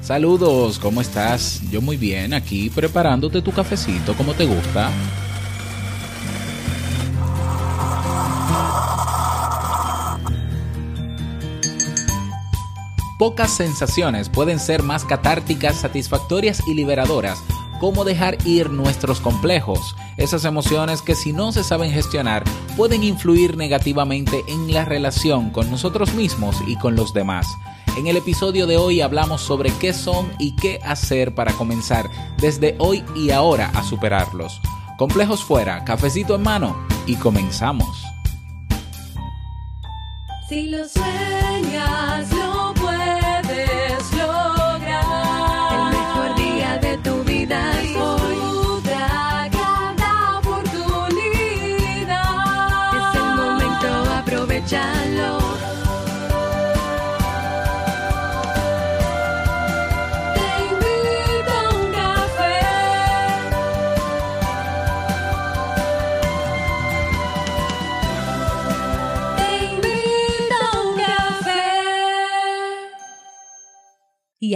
Saludos, ¿cómo estás? Yo muy bien, aquí preparándote tu cafecito como te gusta. Pocas sensaciones pueden ser más catárticas, satisfactorias y liberadoras como dejar ir nuestros complejos, esas emociones que si no se saben gestionar pueden influir negativamente en la relación con nosotros mismos y con los demás. En el episodio de hoy hablamos sobre qué son y qué hacer para comenzar desde hoy y ahora a superarlos. Complejos fuera, cafecito en mano y comenzamos. Si lo sueñas,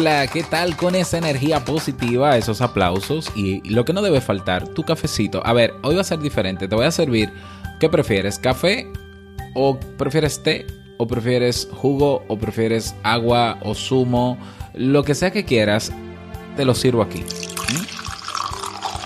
Hola, ¿qué tal con esa energía positiva, esos aplausos y lo que no debe faltar, tu cafecito? A ver, hoy va a ser diferente, te voy a servir, ¿qué prefieres? ¿Café o prefieres té o prefieres jugo o prefieres agua o zumo? Lo que sea que quieras, te lo sirvo aquí.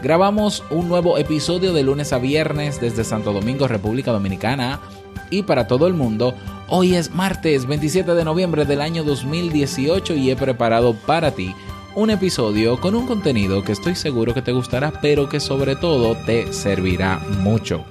Grabamos un nuevo episodio de lunes a viernes desde Santo Domingo, República Dominicana. Y para todo el mundo, hoy es martes 27 de noviembre del año 2018 y he preparado para ti un episodio con un contenido que estoy seguro que te gustará, pero que sobre todo te servirá mucho.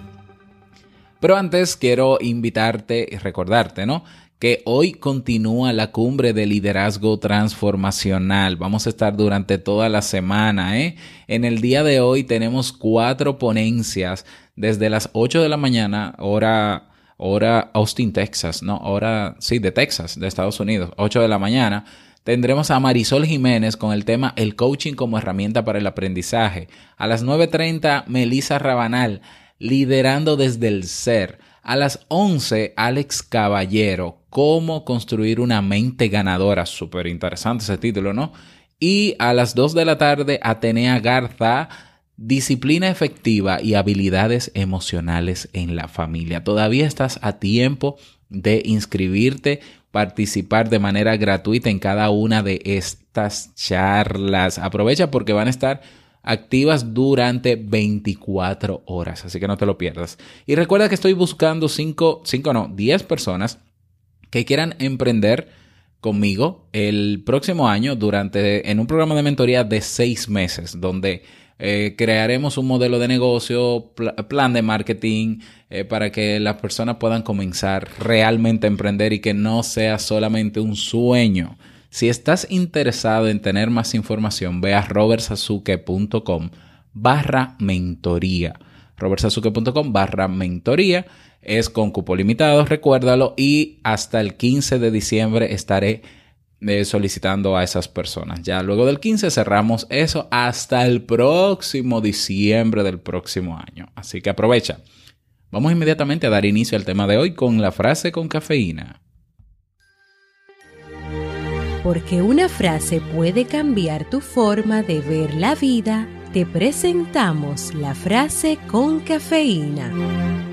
Pero antes quiero invitarte y recordarte, ¿no? Que hoy continúa la cumbre de liderazgo transformacional. Vamos a estar durante toda la semana. ¿eh? En el día de hoy tenemos cuatro ponencias desde las 8 de la mañana, hora, hora Austin, Texas, ¿no? Hora, sí, de Texas, de Estados Unidos, 8 de la mañana. Tendremos a Marisol Jiménez con el tema El coaching como herramienta para el aprendizaje. A las 9.30, Melissa Rabanal, liderando desde el ser. A las 11, Alex Caballero, cómo construir una mente ganadora. Súper interesante ese título, ¿no? Y a las 2 de la tarde, Atenea Garza, disciplina efectiva y habilidades emocionales en la familia. Todavía estás a tiempo de inscribirte, participar de manera gratuita en cada una de estas charlas. Aprovecha porque van a estar activas durante 24 horas, así que no te lo pierdas. Y recuerda que estoy buscando 5, 5 no, 10 personas que quieran emprender conmigo el próximo año durante en un programa de mentoría de 6 meses donde eh, crearemos un modelo de negocio, pl plan de marketing eh, para que las personas puedan comenzar realmente a emprender y que no sea solamente un sueño. Si estás interesado en tener más información, ve a robertsazuke.com barra mentoría. robertsazuke.com barra mentoría. Es con cupo limitado, recuérdalo, y hasta el 15 de diciembre estaré eh, solicitando a esas personas. Ya luego del 15 cerramos eso hasta el próximo diciembre del próximo año. Así que aprovecha. Vamos inmediatamente a dar inicio al tema de hoy con la frase con cafeína. Porque una frase puede cambiar tu forma de ver la vida, te presentamos la frase con cafeína.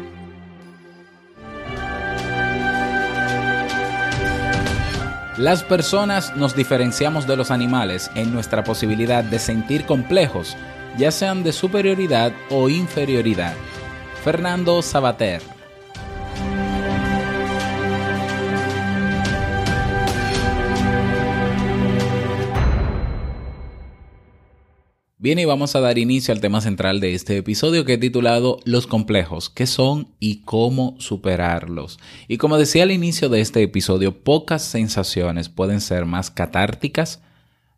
Las personas nos diferenciamos de los animales en nuestra posibilidad de sentir complejos ya sean de superioridad o inferioridad. Fernando Sabater. Bien, y vamos a dar inicio al tema central de este episodio que he titulado Los complejos, qué son y cómo superarlos. Y como decía al inicio de este episodio, pocas sensaciones pueden ser más catárticas,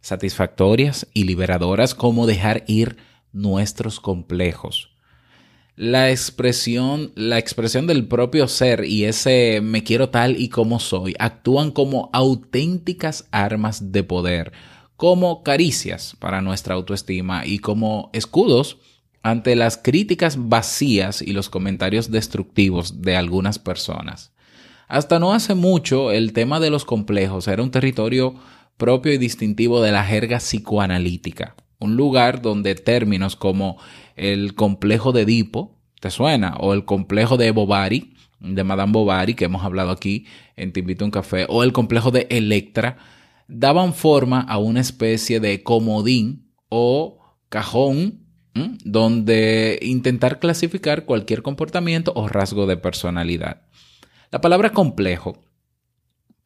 satisfactorias y liberadoras como dejar ir nuestros complejos. La expresión, la expresión del propio ser y ese me quiero tal y como soy actúan como auténticas armas de poder como caricias para nuestra autoestima y como escudos ante las críticas vacías y los comentarios destructivos de algunas personas. Hasta no hace mucho el tema de los complejos era un territorio propio y distintivo de la jerga psicoanalítica, un lugar donde términos como el complejo de Edipo, ¿te suena? O el complejo de Bovary, de Madame Bovary, que hemos hablado aquí en Te invito a un café, o el complejo de Electra, daban forma a una especie de comodín o cajón donde intentar clasificar cualquier comportamiento o rasgo de personalidad. La palabra complejo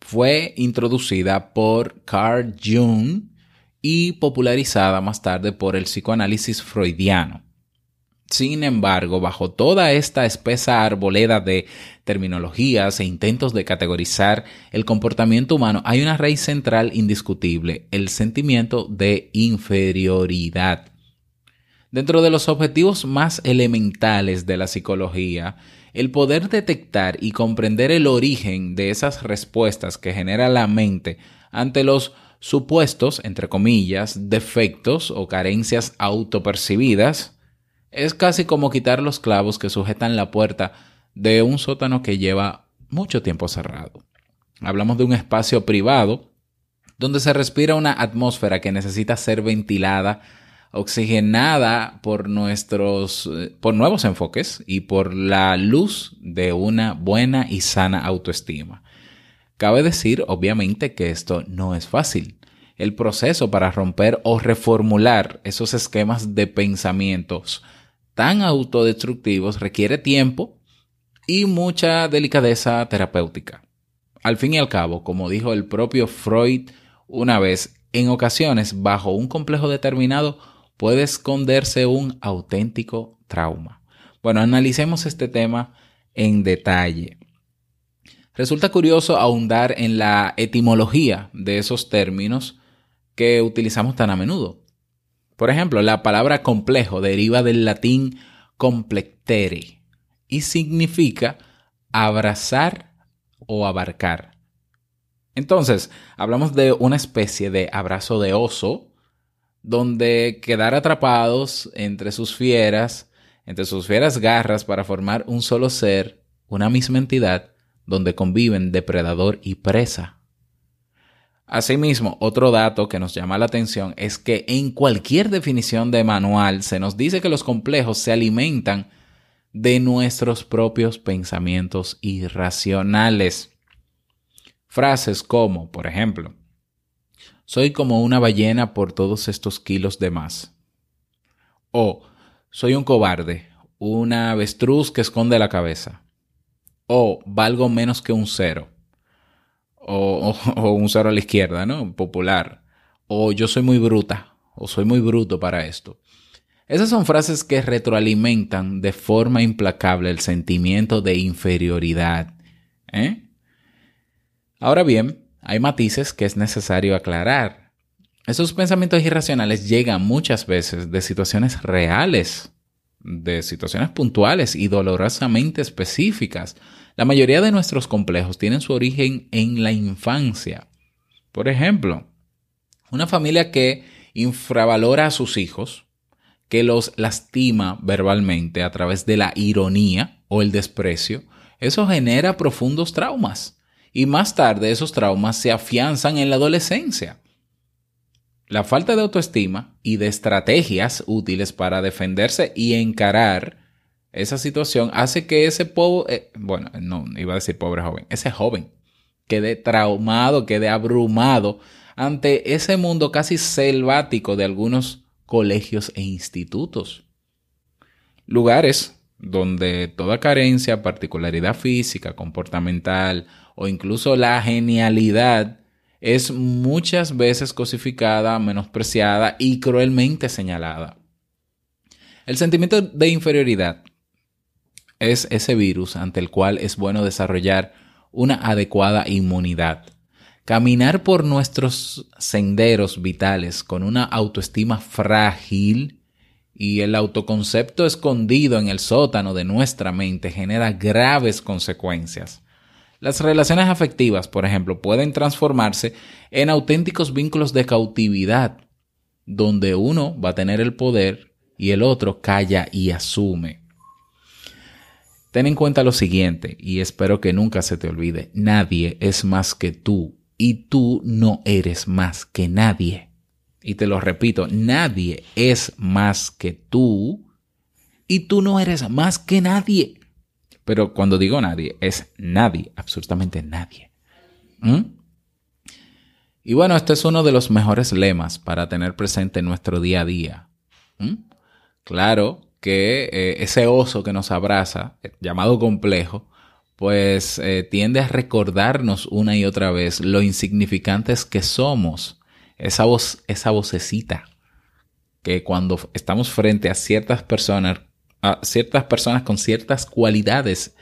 fue introducida por Carl Jung y popularizada más tarde por el psicoanálisis freudiano. Sin embargo, bajo toda esta espesa arboleda de terminologías e intentos de categorizar el comportamiento humano, hay una raíz central indiscutible, el sentimiento de inferioridad. Dentro de los objetivos más elementales de la psicología, el poder detectar y comprender el origen de esas respuestas que genera la mente ante los supuestos, entre comillas, defectos o carencias autopercibidas, es casi como quitar los clavos que sujetan la puerta de un sótano que lleva mucho tiempo cerrado. Hablamos de un espacio privado donde se respira una atmósfera que necesita ser ventilada, oxigenada por nuestros eh, por nuevos enfoques y por la luz de una buena y sana autoestima. Cabe decir, obviamente, que esto no es fácil. El proceso para romper o reformular esos esquemas de pensamientos tan autodestructivos requiere tiempo y mucha delicadeza terapéutica. Al fin y al cabo, como dijo el propio Freud una vez, en ocasiones, bajo un complejo determinado, puede esconderse un auténtico trauma. Bueno, analicemos este tema en detalle. Resulta curioso ahondar en la etimología de esos términos que utilizamos tan a menudo. Por ejemplo, la palabra complejo deriva del latín complectere y significa abrazar o abarcar. Entonces, hablamos de una especie de abrazo de oso, donde quedar atrapados entre sus fieras, entre sus fieras garras para formar un solo ser, una misma entidad, donde conviven depredador y presa. Asimismo, otro dato que nos llama la atención es que en cualquier definición de manual se nos dice que los complejos se alimentan de nuestros propios pensamientos irracionales. Frases como, por ejemplo, soy como una ballena por todos estos kilos de más. O soy un cobarde, una avestruz que esconde la cabeza. O valgo menos que un cero o, un cero a la izquierda, ¿no? Popular. O yo soy muy bruta, o soy muy bruto para esto. Esas son frases que retroalimentan de forma implacable el sentimiento de inferioridad. ¿eh? Ahora bien, hay matices que es necesario aclarar. Esos pensamientos irracionales llegan muchas veces de situaciones reales, de situaciones puntuales y dolorosamente específicas, la mayoría de nuestros complejos tienen su origen en la infancia. Por ejemplo, una familia que infravalora a sus hijos, que los lastima verbalmente a través de la ironía o el desprecio, eso genera profundos traumas. Y más tarde esos traumas se afianzan en la adolescencia. La falta de autoestima y de estrategias útiles para defenderse y encarar esa situación hace que ese pobre, eh, bueno, no iba a decir pobre joven, ese joven quede traumado, quede abrumado ante ese mundo casi selvático de algunos colegios e institutos. Lugares donde toda carencia, particularidad física, comportamental o incluso la genialidad es muchas veces cosificada, menospreciada y cruelmente señalada. El sentimiento de inferioridad es ese virus ante el cual es bueno desarrollar una adecuada inmunidad. Caminar por nuestros senderos vitales con una autoestima frágil y el autoconcepto escondido en el sótano de nuestra mente genera graves consecuencias. Las relaciones afectivas, por ejemplo, pueden transformarse en auténticos vínculos de cautividad, donde uno va a tener el poder y el otro calla y asume. Ten en cuenta lo siguiente, y espero que nunca se te olvide, nadie es más que tú, y tú no eres más que nadie. Y te lo repito, nadie es más que tú, y tú no eres más que nadie. Pero cuando digo nadie, es nadie, absolutamente nadie. ¿Mm? Y bueno, este es uno de los mejores lemas para tener presente en nuestro día a día. ¿Mm? Claro que eh, ese oso que nos abraza, eh, llamado complejo, pues eh, tiende a recordarnos una y otra vez lo insignificantes que somos. Esa voz, esa vocecita que cuando estamos frente a ciertas personas, a ciertas personas con ciertas cualidades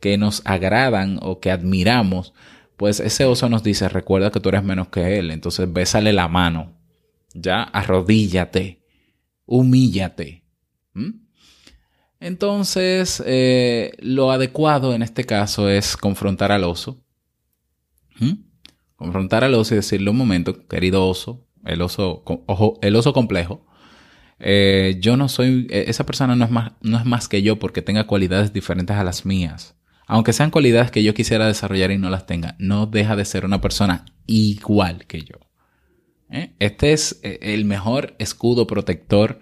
que nos agradan o que admiramos, pues ese oso nos dice, recuerda que tú eres menos que él, entonces bésale la mano, ya, arrodíllate, humíllate. ¿Mm? Entonces, eh, lo adecuado en este caso es confrontar al oso. ¿Mm? Confrontar al oso y decirle un momento, querido oso, el oso, ojo, el oso complejo. Eh, yo no soy, eh, esa persona no es, más, no es más que yo porque tenga cualidades diferentes a las mías. Aunque sean cualidades que yo quisiera desarrollar y no las tenga, no deja de ser una persona igual que yo. ¿Eh? Este es el mejor escudo protector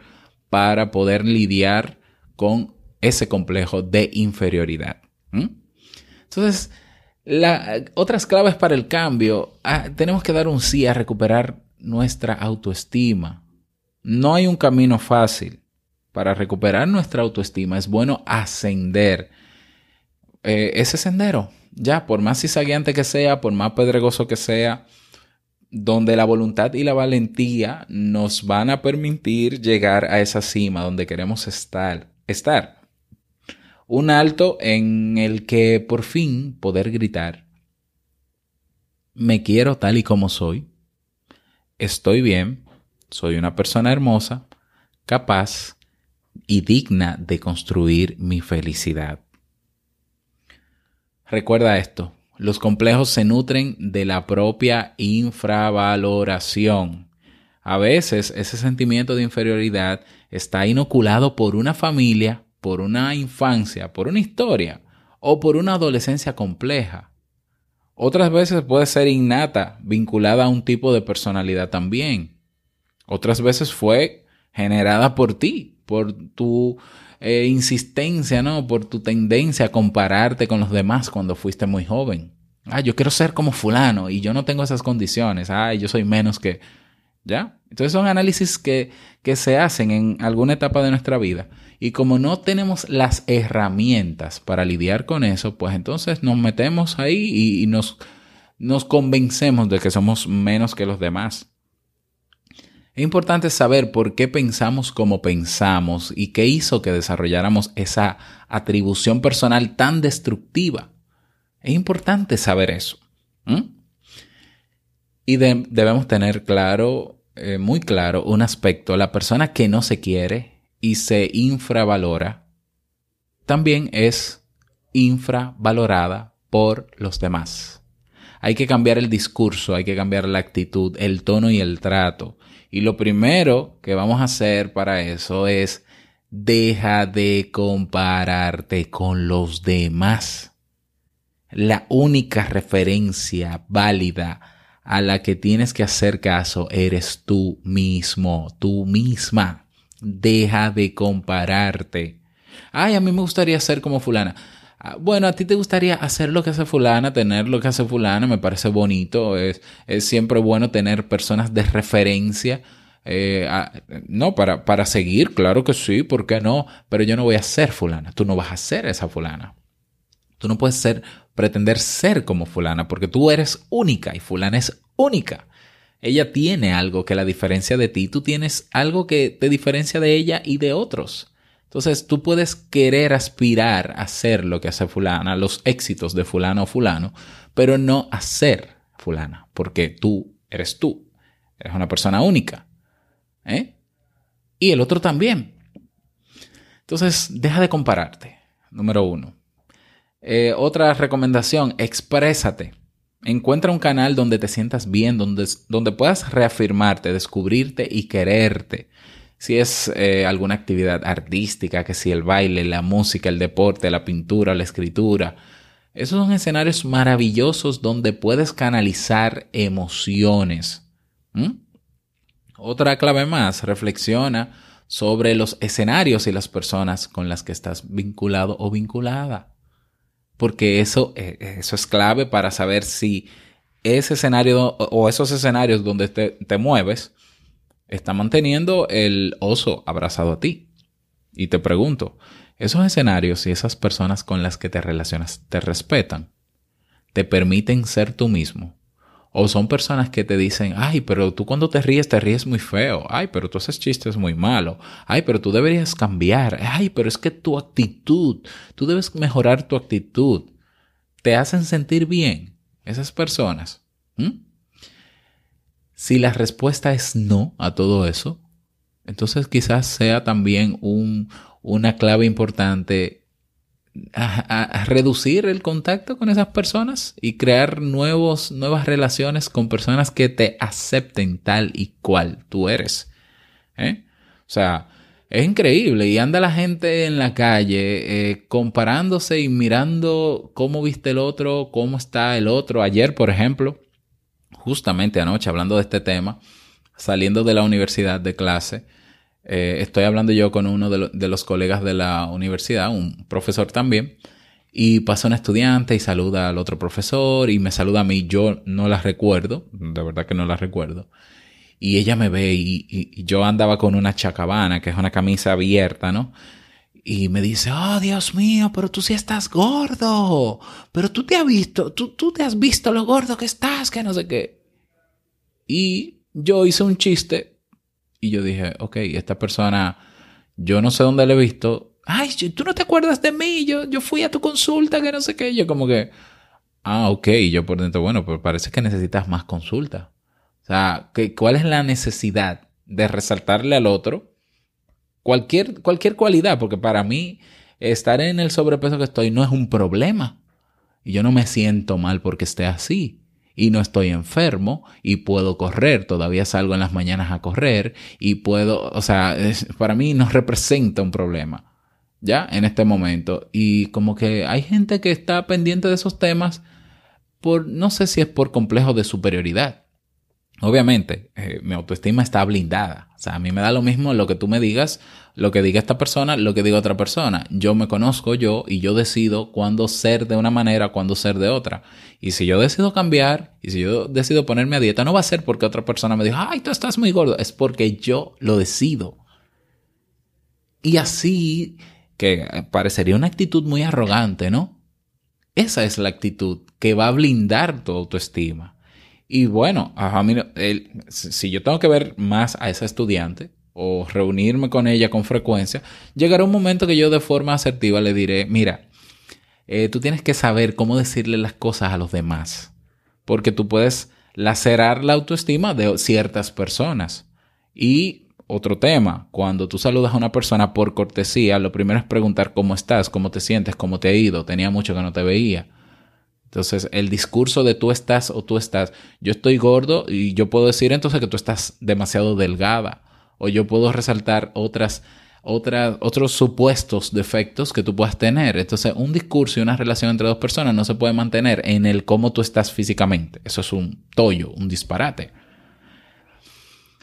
para poder lidiar con ese complejo de inferioridad. ¿Mm? Entonces, la- otras claves para el cambio, ah, tenemos que dar un sí a recuperar nuestra autoestima. No hay un camino fácil. Para recuperar nuestra autoestima es bueno ascender eh, ese sendero. Ya, por más cizagueante que sea, por más pedregoso que sea, donde la voluntad y la valentía nos van a permitir llegar a esa cima donde queremos estar. estar. Un alto en el que por fin poder gritar, me quiero tal y como soy, estoy bien, soy una persona hermosa, capaz y digna de construir mi felicidad. Recuerda esto, los complejos se nutren de la propia infravaloración. A veces ese sentimiento de inferioridad está inoculado por una familia, por una infancia, por una historia o por una adolescencia compleja. Otras veces puede ser innata, vinculada a un tipo de personalidad también. Otras veces fue generada por ti, por tu eh, insistencia, ¿no? Por tu tendencia a compararte con los demás cuando fuiste muy joven. Ah, yo quiero ser como fulano y yo no tengo esas condiciones. Ah, yo soy menos que... ¿Ya? Entonces son análisis que, que se hacen en alguna etapa de nuestra vida. Y como no tenemos las herramientas para lidiar con eso, pues entonces nos metemos ahí y, y nos, nos convencemos de que somos menos que los demás. Es importante saber por qué pensamos como pensamos y qué hizo que desarrolláramos esa atribución personal tan destructiva. Es importante saber eso. Y de- debemos tener claro, eh, muy claro, un aspecto. La persona que no se quiere y se infravalora también es infravalorada por los demás. Hay que cambiar el discurso, hay que cambiar la actitud, el tono y el trato. Y lo primero que vamos a hacer para eso es deja de compararte con los demás. La única referencia válida a la que tienes que hacer caso eres tú mismo, tú misma. Deja de compararte. Ay, a mí me gustaría ser como fulana. Ah, Bueno, a ti te gustaría hacer lo que hace fulana, tener lo que hace fulana, me parece bonito. Es, es siempre bueno tener personas de referencia Eh, no, para, para seguir, claro que sí, ¿por qué no? Pero yo no voy a ser fulana, tú no vas a ser esa fulana. Tú no puedes ser, pretender ser como fulana, porque tú eres única y fulana es única. Ella tiene algo que la diferencia de ti, tú tienes algo que te diferencia de ella y de otros. Entonces tú puedes querer aspirar a hacer lo que hace fulana, los éxitos de fulano o fulano, pero no hacer fulana, porque tú eres tú, eres una persona única. ¿eh? Y el otro también. Entonces, deja de compararte, número uno. Eh, otra recomendación, exprésate. Encuentra un canal donde te sientas bien, donde, donde puedas reafirmarte, descubrirte y quererte. Si es eh, alguna actividad artística, que si el baile, la música, el deporte, la pintura, la escritura. Esos son escenarios maravillosos donde puedes canalizar emociones. Otra clave más, reflexiona sobre los escenarios y las personas con las que estás vinculado o vinculada porque eso, eh, eso es clave para saber si ese escenario o esos escenarios donde te, te mueves están manteniendo el oso abrazado a ti. Y te pregunto, ¿esos escenarios y esas personas con las que te relacionas te respetan? ¿Te permiten ser tú mismo? ¿O son personas que te dicen, ay, pero tú cuando te ríes te ríes muy feo, ay, pero tú haces chistes muy malo, ay, pero tú deberías cambiar, ay, pero es que tu actitud, tú debes mejorar tu actitud, te hacen sentir bien esas personas? ¿Mm? Si la respuesta es no a todo eso, entonces quizás sea también un, una clave importante a, reducir el contacto con esas personas y crear nuevos, nuevas relaciones con personas que te acepten tal y cual tú eres. ¿Eh? O sea, es increíble y anda la gente en la calle eh, comparándose y mirando cómo viste el otro, cómo está el otro. Ayer, por ejemplo, justamente anoche hablando de este tema, saliendo de la universidad de clase, eh, estoy hablando yo con uno de, lo, de, los colegas de la universidad, un profesor también, y pasa un estudiante y saluda al otro profesor y me saluda a mí. Yo no la recuerdo, de verdad que no la recuerdo. Y ella me ve y yo andaba con una chacabana, que es una camisa abierta, ¿no? Y me dice, oh Dios mío, pero tú sí estás gordo, pero tú te has visto, tú, tú te has visto lo gordo que estás, que no sé qué. Y yo hice un chiste y yo dije, ok, esta persona, yo no sé dónde la he visto. Ay, tú no te acuerdas de mí, yo, yo fui a tu consulta, que no sé qué. Yo como que, ah, ok, y yo por dentro, bueno, pero parece que necesitas más consulta. O sea, ¿qué, ¿cuál es la necesidad de resaltarle al otro cualquier, cualquier cualidad? Porque para mí estar en el sobrepeso que estoy no es un problema. Y yo no me siento mal porque esté así y no estoy enfermo y puedo correr, todavía salgo en las mañanas a correr y puedo, o sea, para mí no representa un problema, ¿ya? En este momento. Y como que hay gente que está pendiente de esos temas por, no sé si es por complejo de superioridad. Obviamente, eh, mi autoestima está blindada. O sea, a mí me da lo mismo lo que tú me digas, lo que diga esta persona, lo que diga otra persona. Yo me conozco yo y yo decido cuándo ser de una manera, cuándo ser de otra. Y si yo decido cambiar y si yo decido ponerme a dieta, no va a ser porque otra persona me diga, ay, tú estás muy gordo. Es porque yo lo decido. Y así, que parecería una actitud muy arrogante, ¿no? Esa es la actitud que va a blindar tu autoestima. Y bueno, si yo tengo que ver más a esa estudiante o reunirme con ella con frecuencia, llegará un momento que yo de forma asertiva le diré, mira, eh, tú tienes que saber cómo decirle las cosas a los demás, porque tú puedes lacerar la autoestima de ciertas personas. Y otro tema, cuando tú saludas a una persona por cortesía, lo primero es preguntar cómo estás, cómo te sientes, cómo te ha ido, tenía mucho que no te veía. Entonces, el discurso de tú estás o tú estás, yo estoy gordo y yo puedo decir entonces que tú estás demasiado delgada o yo puedo resaltar otras, otras, otros supuestos defectos que tú puedas tener. Entonces, un discurso y una relación entre dos personas no se puede mantener en el cómo tú estás físicamente. Eso es un tollo, un disparate.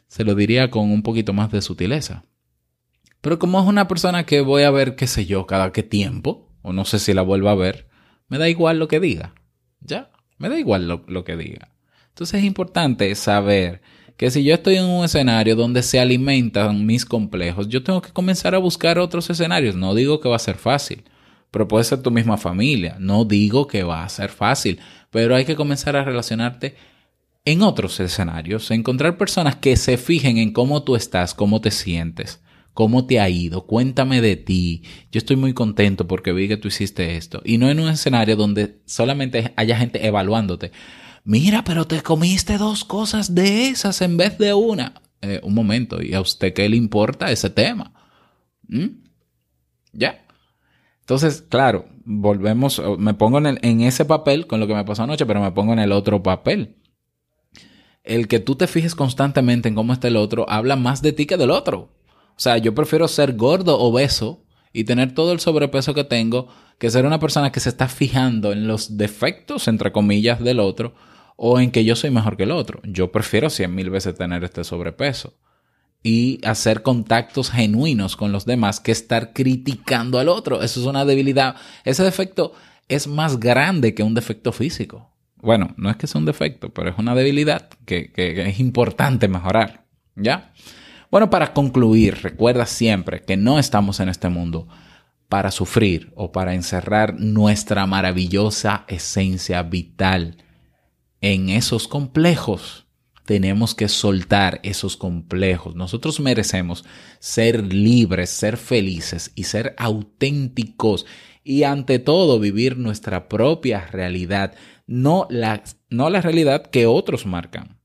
Se lo diría con un poquito más de sutileza. Pero como es una persona que voy a ver, qué sé yo, cada qué tiempo, o no sé si la vuelvo a ver, me da igual lo que diga. Ya, me da igual lo, que diga. Entonces es importante saber que si yo estoy en un escenario donde se alimentan mis complejos, yo tengo que comenzar a buscar otros escenarios. No digo que va a ser fácil, pero puede ser tu misma familia. No digo que va a ser fácil, pero hay que comenzar a relacionarte en otros escenarios, encontrar personas que se fijen en cómo tú estás, cómo te sientes, cómo te ha ido, cuéntame de ti. Yo estoy muy contento porque vi que tú hiciste esto. Y no en un escenario donde solamente haya gente evaluándote. Mira, pero te comiste dos cosas de esas en vez de una. Eh, un momento, ¿y a usted qué le importa ese tema? ¿Mm? ¿Ya? Entonces, claro, volvemos, me pongo en, en ese papel con lo que me pasó anoche, pero me pongo en el otro papel. El que tú te fijes constantemente en cómo está el otro habla más de ti que del otro. O sea, yo prefiero ser gordo, obeso y tener todo el sobrepeso que tengo que ser una persona que se está fijando en los defectos, entre comillas, del otro o en que yo soy mejor que el otro. Yo prefiero cien mil veces tener este sobrepeso y hacer contactos genuinos con los demás que estar criticando al otro. Eso es una debilidad. Ese defecto es más grande que un defecto físico. Bueno, no es que sea un defecto, pero es una debilidad que, que- que es importante mejorar. ¿Ya? Bueno, para concluir, recuerda siempre que no estamos en este mundo para sufrir o para encerrar nuestra maravillosa esencia vital en esos complejos. Tenemos que soltar esos complejos. Nosotros merecemos ser libres, ser felices y ser auténticos. Y ante todo vivir nuestra propia realidad, no la, no la realidad que otros marcan.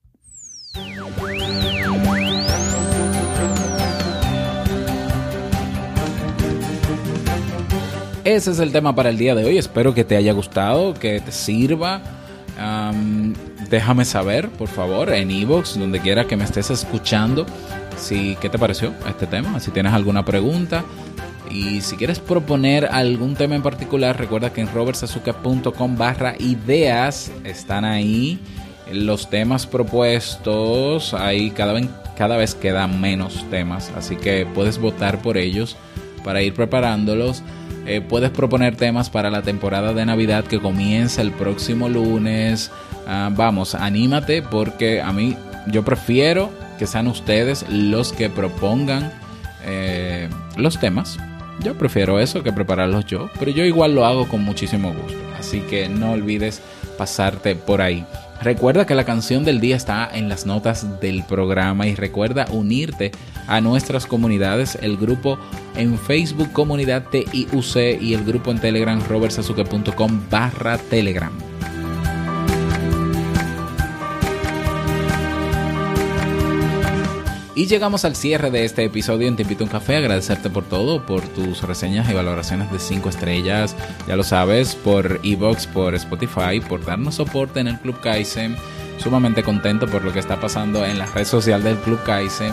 Ese es el tema para el día de hoy. Espero que te haya gustado, que te sirva. Am, déjame saber, por favor, en Evox, donde quiera que me estés escuchando, si qué te pareció este tema, si tienes alguna pregunta. Y si quieres proponer algún tema en particular, recuerda que en robertsazuke.com barra ideas están ahí los temas propuestos. Ahí cada vez, cada vez quedan menos temas, así que puedes votar por ellos para ir preparándolos. Eh, puedes proponer temas para la temporada de Navidad que comienza el próximo lunes. Ah, vamos, anímate porque a mí yo prefiero que sean ustedes los que propongan eh, los temas. Yo prefiero eso que prepararlos yo, pero yo igual lo hago con muchísimo gusto. Así que no olvides pasarte por ahí. Recuerda que la canción del día está en las notas del programa y recuerda unirte a nuestras comunidades, el grupo en Facebook Comunidad TIUC y el grupo en Telegram robertsazuke.com barra Telegram. Y llegamos al cierre de este episodio en Te invito a un café. Agradecerte por todo, por tus reseñas y valoraciones de 5 estrellas. Ya lo sabes, por Evox, por Spotify, por darnos soporte en el Club Kaizen. Sumamente contento por lo que está pasando en la red social del Club Kaizen.